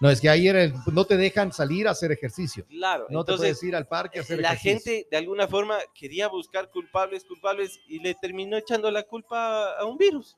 No, es que ayer el- no te dejan salir a hacer ejercicio. Claro, No te entonces puedes ir al parque a hacer la ejercicio. gente de alguna forma quería buscar culpables, culpables y le terminó echando la culpa a un virus.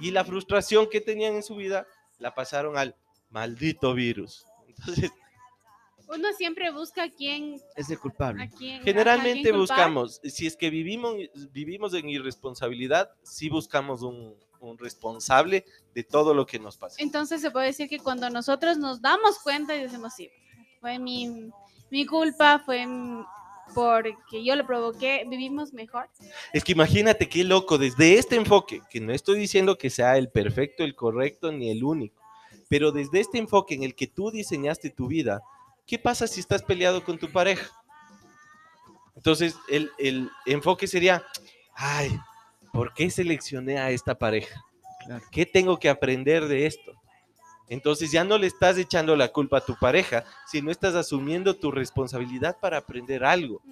Y la frustración que tenían en su vida la pasaron al maldito virus. Entonces, Uno siempre busca a quién, Es el a culpable. quién. generalmente buscamos, si es que vivimos, vivimos en irresponsabilidad, sí buscamos un, un responsable de todo lo que nos pasa. Entonces se puede decir que cuando nosotros nos damos cuenta y decimos, sí, fue mi, mi culpa, fue porque yo lo provoqué, vivimos mejor. Es que imagínate qué loco, desde este enfoque, que no estoy diciendo que sea el perfecto, el correcto ni el único, pero desde este enfoque en el que tú diseñaste tu vida, ¿qué pasa si estás peleado con tu pareja? Entonces, el, el enfoque sería, ay, ¿por qué seleccioné a esta pareja? Claro. ¿Qué tengo que aprender de esto? Entonces ya no le estás echando la culpa a tu pareja, sino estás asumiendo tu responsabilidad para aprender algo.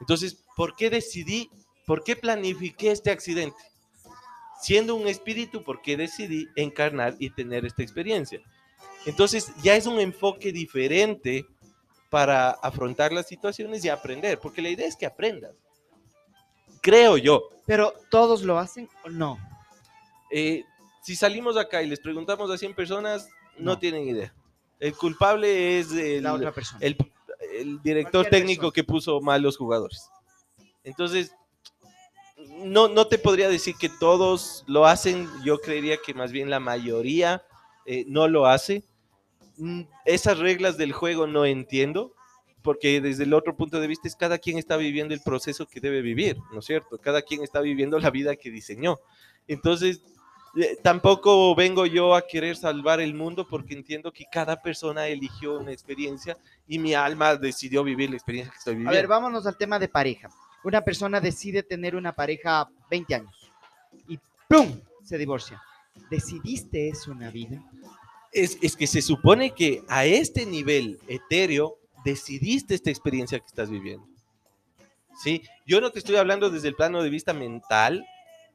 Entonces, ¿por qué decidí, por qué planifiqué este accidente? Siendo un espíritu, ¿por qué decidí encarnar y tener esta experiencia? Entonces, ya es un enfoque diferente para afrontar las situaciones y aprender, porque la idea es que aprendas. Creo yo. Pero todos lo hacen o no. Eh, si salimos acá y les preguntamos a 100 personas, no, No. tienen idea. El culpable es el, La otra persona. el, el director técnico persona. que puso mal los jugadores. Entonces, no, no te podría decir que todos lo hacen, yo creería que más bien la mayoría eh, no lo hace. Mm, Esas reglas del juego no entiendo, porque desde el otro punto de vista es cada quien está viviendo el proceso que debe vivir, ¿no es cierto? Cada quien está viviendo la vida que diseñó. Entonces, eh, tampoco vengo yo a querer salvar el mundo porque entiendo que cada persona eligió una experiencia y mi alma decidió vivir la experiencia que estoy A viviendo. ver, vámonos al tema de pareja. Una persona decide tener una pareja 20 años y ¡plum! se divorcia. ¿Decidiste eso en la vida? Es, es que se supone que a este nivel etéreo decidiste esta experiencia que estás viviendo. ¿Sí? Yo no te estoy hablando desde el plano de vista mental,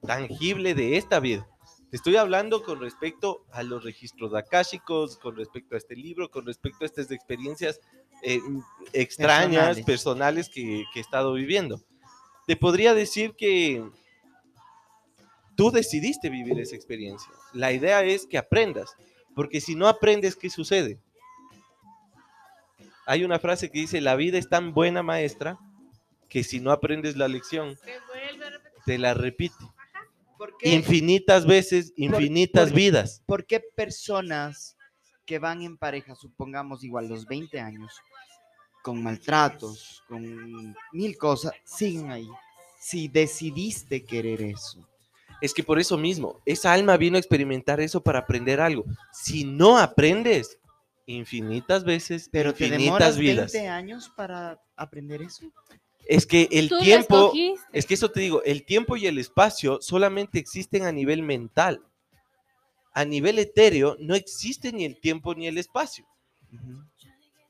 tangible de esta vida. Te estoy hablando con respecto a los registros akáshicos, con respecto a este libro, con respecto a estas experiencias eh, extrañas, Personales. personales, que, que he estado viviendo. Te podría decir que tú decidiste vivir esa experiencia. La idea es que aprendas, porque si no aprendes, ¿qué sucede? Hay una frase que dice, la vida es tan buena maestra que si no aprendes la lección, Te la repite. ¿Por qué, Infinitas veces, infinitas por- vidas. por qué personas que van en pareja, supongamos igual los 20 años, con maltratos, con mil cosas, siguen ahí? Si decidiste querer eso. Es que por eso mismo, esa alma vino a experimentar eso para aprender algo. Si no aprendes, infinitas veces, Pero infinitas vidas. 20 años para aprender eso. Es que el tiempo, es que eso te digo, el tiempo y el espacio solamente existen a nivel mental. A nivel etéreo no existe ni el tiempo ni el espacio.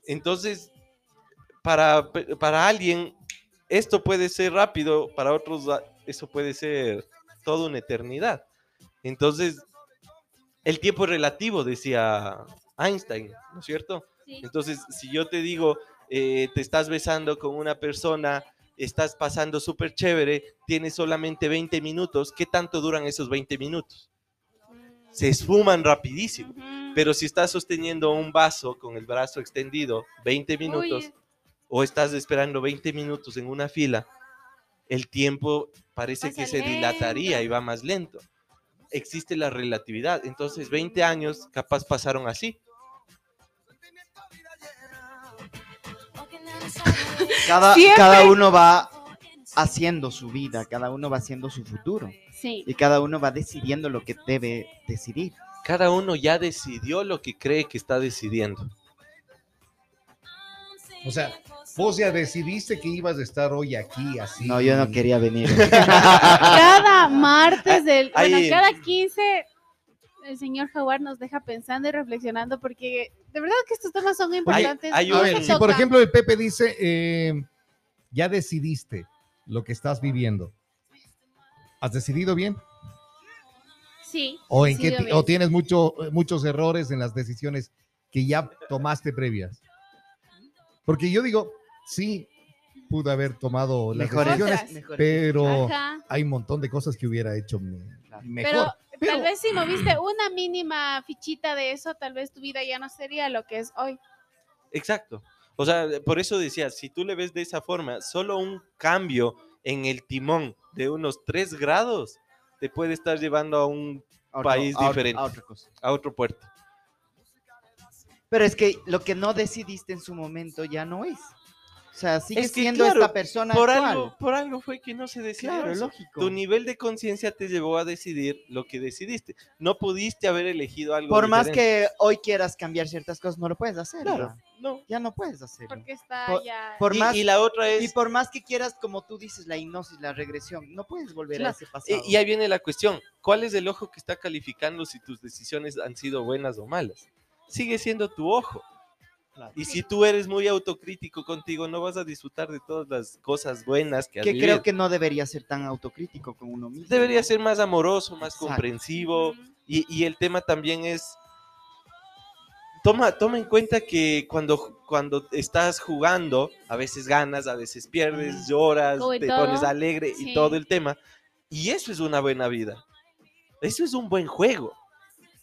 Entonces, para, para alguien, esto puede ser rápido, para otros, ah, eso puede ser toda una eternidad. Entonces, el tiempo es relativo, decía Einstein, ¿no es cierto? Sí. Entonces, si yo te digo, eh, te estás besando con una persona, estás pasando súper chévere, tienes solamente 20 minutos, ¿qué tanto duran esos 20 minutos? Se esfuman rapidísimo. Pero si estás sosteniendo un vaso con el brazo extendido 20 minutos Uy, o estás esperando 20 minutos en una fila, el tiempo parece Pasa que se dilataría y va más lento. Existe la relatividad. Entonces, 20 años capaz pasaron así. Cada, Siempre. cada uno va haciendo su vida, cada uno va haciendo su futuro Sí. y cada uno va decidiendo lo que debe decidir. Cada uno ya decidió lo que cree que está decidiendo. O sea, vos ya decidiste que ibas a estar hoy aquí, así. No, yo no quería venir. Cada martes del, bueno, cada 15 el señor Jaguar nos deja pensando y reflexionando porque de verdad que estos temas son importantes. hay no se ver, si por ejemplo el Pepe dice, eh, ya decidiste lo que estás viviendo. ¿Has decidido bien? Sí. ¿O, en qué ti- o bien. tienes mucho, muchos errores en las decisiones que ya tomaste previas? Porque yo digo, sí, pude haber tomado las Mejores. decisiones, mejores. pero Ajá. hay un montón de cosas que hubiera hecho mejor. Pero, Pero- tal vez si moviste una mínima fichita de eso, tal vez tu vida ya no sería lo que es hoy. Exacto. O sea, por eso decía, si tú le ves de esa forma, solo un cambio en el timón de unos 3 grados te puede estar llevando a un A país a diferente. a otra cosa. a otro puerto. Pero es que lo que no decidiste en su momento ya no es. O sea, sigue Es que, siendo claro, esta persona Por actual. algo, por algo fue que no se decidió. Claro, eso. lógico. Tu nivel de conciencia te llevó a decidir lo que decidiste. No pudiste haber elegido algo Por más diferente. que hoy quieras cambiar ciertas cosas, no lo puedes hacer. Claro, ya. no. Ya no puedes hacerlo. Porque está Por- ya. por y, más- y la otra es Y por más que quieras, como tú dices, la hipnosis, la regresión, no puedes volver Claro, a ese pasado. Y, y ahí viene la cuestión, ¿cuál es el ojo que está calificando si tus decisiones han sido buenas o malas? Sigue siendo tu ojo. Claro. Y si tú eres muy autocrítico contigo, no vas a disfrutar de todas las cosas buenas que has que vivido. creo que no debería ser tan autocrítico con uno mismo. Debería ser más amoroso, más Exacto. comprensivo. Y, y el tema también es, toma, toma en cuenta que cuando, cuando estás jugando, a veces ganas, a veces pierdes, lloras, Como y te todo. pones alegre y Sí. todo el tema. Y eso es una buena vida. Eso es un buen juego.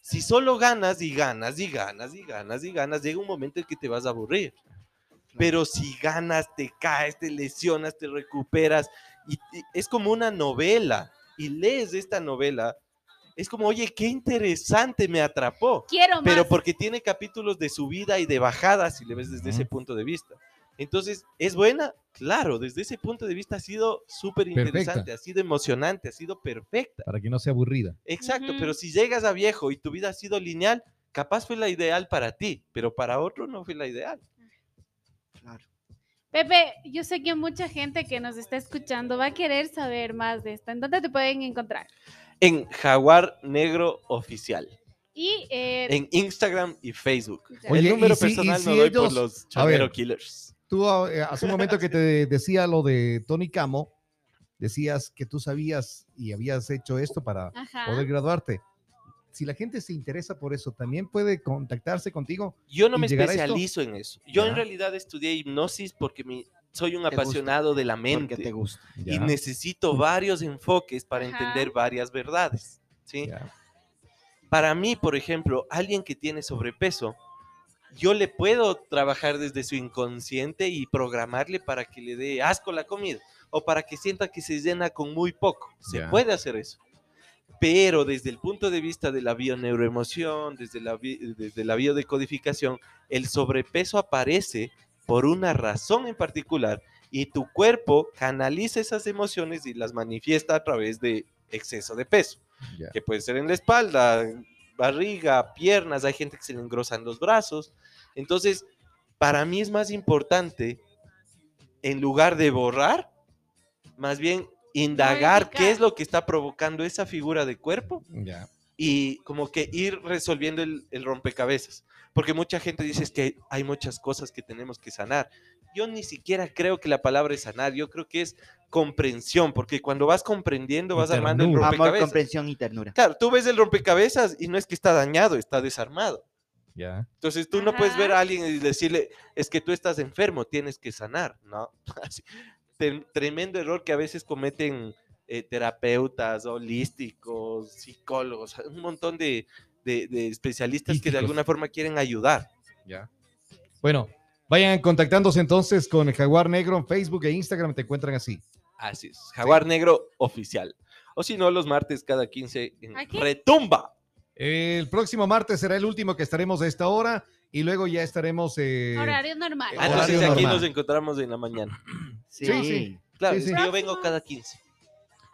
Si solo ganas y ganas y ganas y ganas y ganas, llega un momento en que te vas a aburrir. Pero si ganas, te caes, te lesionas, te recuperas, y, y es como una novela. Y lees esta novela, es como, oye, qué interesante, me atrapó. Quiero más. Pero porque tiene capítulos de subida y de bajada, si le ves desde ese Ujú. punto de vista. Entonces, ¿es buena? Claro, desde ese punto de vista ha sido súper interesante, ha sido emocionante, ha sido perfecta. Para que no sea aburrida. Exacto, pero si llegas a viejo y tu vida ha sido lineal, capaz fue la ideal para ti, pero para otro no fue la ideal. Claro. Pepe, yo sé que mucha gente que nos está escuchando va a querer saber más de esto. ¿En dónde te pueden encontrar? En Jaguar Negro Oficial, Y eh, en Instagram y Facebook. Oye, El número y si- y personal si no doy por los Chavero ver. Killers. Tú eh, hace un momento que te decía lo de Tony Camo, decías que tú sabías y habías hecho esto para Ajá. poder graduarte. Si la gente se interesa por eso, también puede contactarse contigo. Yo no ¿Y me especializo en eso. Yo en realidad estudié hipnosis porque mi- soy un Te gusta, apasionado de la Porque mente te gusta. y necesito varios enfoques para Ajá. entender varias verdades. ¿sí? Para mí, por ejemplo, alguien que tiene sobrepeso, yo le puedo trabajar desde su inconsciente y programarle para que le dé asco la comida o para que sienta que se llena con muy poco. Se puede hacer eso. Pero desde el punto de vista de la bioneuroemoción, desde la, desde la biodecodificación, el sobrepeso aparece por una razón en particular y tu cuerpo canaliza esas emociones y las manifiesta a través de exceso de peso que puede ser en la espalda, barriga, piernas, hay gente que se le engrosan los brazos. Entonces, para mí es más importante, en lugar de borrar, más bien indagar qué es lo que está provocando esa figura de cuerpo ya. Y como que ir resolviendo el, el rompecabezas. Porque mucha gente dice es que hay muchas cosas que tenemos que sanar. Yo ni siquiera creo que la palabra es sanar, yo creo que es comprensión, porque cuando vas comprendiendo vas armando el ternura. Amor, rompecabezas. comprensión y ternura. Claro, tú ves el rompecabezas y no es que está dañado, está desarmado. ya. Entonces tú no puedes ver a alguien y decirle, es que tú estás enfermo, tienes que sanar, ¿no? Tremendo error que a veces cometen eh, terapeutas, holísticos, psicólogos, un montón de, de- de especialistas que de alguna forma quieren ayudar. Ya. Bueno, vayan contactándose entonces con el Jaguar Negro en Facebook e Instagram, te encuentran así. Así es, Jaguar Negro Oficial. O si no, los martes cada 15 en ¿Aquí? Retumba. El próximo martes será el último que estaremos a esta hora y luego ya estaremos. eh, Horario normal. Ah, Horario Entonces aquí normal. nos encontramos en la mañana. Sí. Sí, sí. Claro, Sí, es sí. que yo vengo cada 15.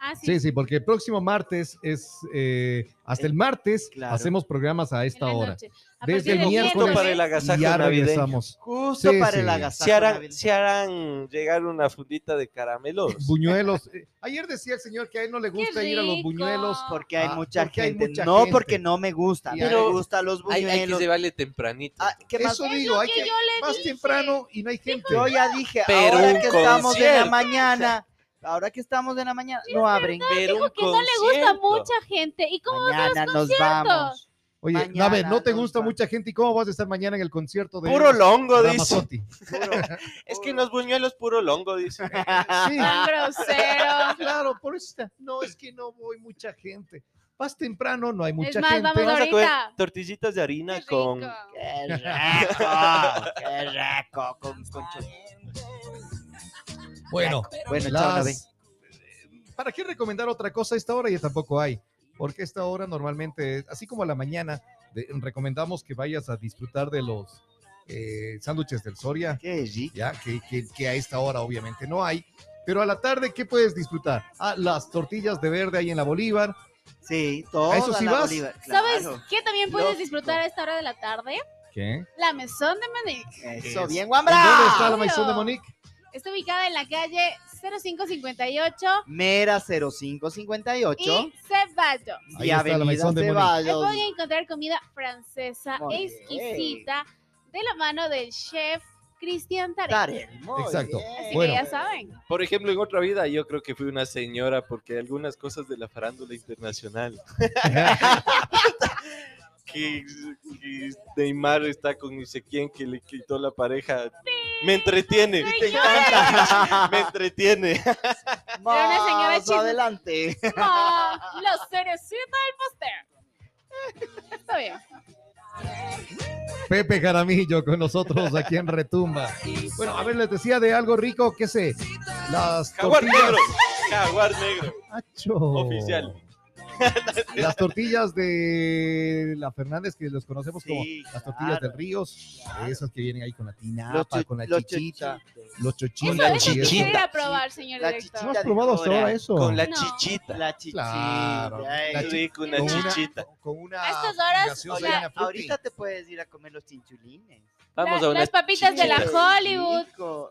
Ah, sí. Sí, sí, porque el próximo martes es eh, hasta el martes Claro. hacemos programas a esta hora. Desde el miércoles Justo para el agasajo Y ya navideño. regresamos. Justo Sí, para sí. el agasajo. Se harán, se llegar una fundita de caramelos. Buñuelos. Eh, Ayer decía el señor que a él no le gusta ir a los buñuelos. Porque hay Ah, mucha porque hay gente. mucha no gente. porque no me gusta. Pero me gustan los Hay, hay que buñuelos. llevarle tempranito. Ah, ¿qué más? Eso digo, hay que más dije. temprano y no hay gente. Yo ya dije, Pero ahora que estamos en la mañana, ahora que estamos en la mañana, no abren. Pero un Que no le gusta mucha gente. ¿Y cómo Mañana nos conciertos? vamos. Oye, Mañana Nave, ¿no te nos gusta mucha gente? ¿Y cómo vas a estar mañana en el concierto de Puro longo, dice. Puro- Es que los buñuelos puro longo, dice. Sí, Tan grosero. claro, por eso está. No, es que no voy mucha gente. Vas temprano, no hay mucha más, gente. vamos Vamos a comer ahorita. tortillitas de harina Qué con... ¡Qué rico! ¡Qué rico! Con, con Bueno, Bueno, las... ¿para qué recomendar otra cosa? A esta hora ya tampoco hay. Porque esta hora normalmente, así como a la mañana, de- recomendamos que vayas a disfrutar de los eh, sándwiches del Soria, ¡Qué rico! ya que, que- que a esta hora obviamente no hay. Pero a la tarde, ¿qué puedes disfrutar? Ah, las tortillas de verde ahí en la Bolívar. Sí, todo. eso sí vas? ¿Sabes qué también puedes Lógico. disfrutar a esta hora de la tarde? ¿Qué? La Mesón de Monique. Eso, Es- bien, ¿En Wambra. dónde está la maison de Monique? Está ubicada en la calle 0558 Mera y 0558 Ceballo. Ahí y está la Avenida Ceballos. pueden encontrar comida francesa Muy bien. exquisita de la mano del chef Cristian Tarek. Exacto. bien. Así Bueno. que ya saben. Por ejemplo, en otra vida yo creo que fui una señora porque algunas cosas de la farándula internacional. que, que Neymar está con ni sé quién que le quitó la pareja. Me entretiene. Te encanta. Me entretiene. Era una señora Más adelante. No, los cerecitos del póster. Está bien. Pepe Jaramillo con nosotros aquí en Retumba. Bueno, a ver, les decía de algo rico, qué sé. Las Jaguar tortillas. negro. Jaguar negro. Acho. Oficial. Las tortillas de la Fernández, que los conocemos como Sí, las tortillas claro. del Ríos, esas que vienen ahí con la tinapa, con la los chichita, los chochitos. Eso, chichita. quisiera ir a probar, señor La director. ¿No has chichita. probado hasta ahora eso? Con la No. chichita. La chichita. Claro, ay. la Qué rico, una con chichita. con una A estas horas, gaseosa o sea, llena de frutti. Ahorita te puedes ir a comer los chinchulines. Vamos La- a una las papitas de la chichita. Hollywood.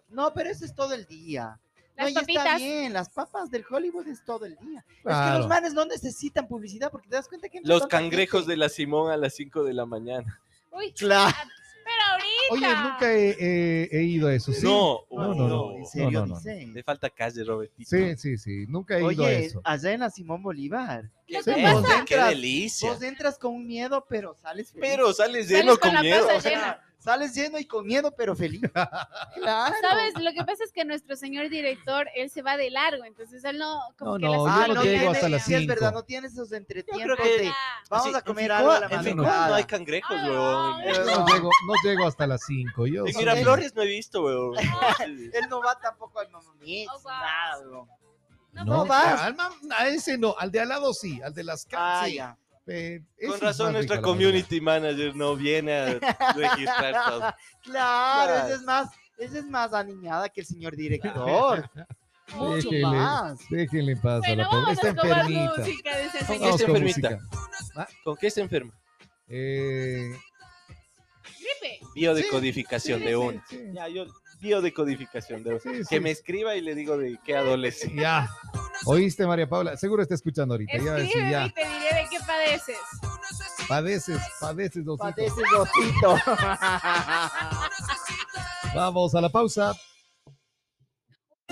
No, pero eso es todo el día. No, Las y está papitas. bien, las papas del Hollywood es todo el día. Es que Claro. los manes no necesitan publicidad porque te das cuenta que... entra Los cangrejos gente. de la Simón a las 5 de la mañana. Uy, Claro. pero Oye, ahorita. nunca he, he- he ido a eso. ¿sí? No, No, no, no. ¿En serio no, no. dice? Le falta calle, Robertito. Sí, sí, sí. Nunca he ido a Oye, eso. allá en la Simón Bolívar. Lo Sí, que vos pasa, Qué entras- delicia. Vos entras con un miedo, pero sales feliz. Pero sales Sales lleno con con la miedo. Sales lleno y con miedo, pero feliz. claro. ¿Sabes? Lo que pasa es que nuestro señor director, él se va de largo, entonces él no... Como No, que no, las- yo Ah, no no llego hasta las sí, es cinco. verdad, no tiene esos entretiempos que- de Ah, vamos Sí, a comer algo a la En madrugada. no hay cangrejos, Ay, weón. Yo no llego, no llego hasta las 5. Yo En soy- Miraflores no he visto, weón. Sí. Él no va tampoco al Mamma Mix, Oh, wow. nada, weón. no, No, No vas. a ese no, al de al lado sí, al de las Ah, casas. ya. Con razón nuestra community manager no viene a registrar todo. Claro, Claro. esa es más, esa es más animada que el señor director. Mucho Déjenle, más. déjenle en paz a Bueno, la pobre. vamos Está a escobar enfermita. música de ese ¿Con qué está con enfermita? ¿Con qué se enferma? Eh, Gripe. Biodecodificación sí, de sí, uno. sí. Ya, yo, biodecodificación de uno. Sí, Que me escriba y le digo de qué adolece. Ya. ¿Oíste, María Paula? Seguro está escuchando ahorita. Ya ya. y te diré de qué padeces. Padeces, padeces, dos hijos. Padece gotito. Vamos a la pausa.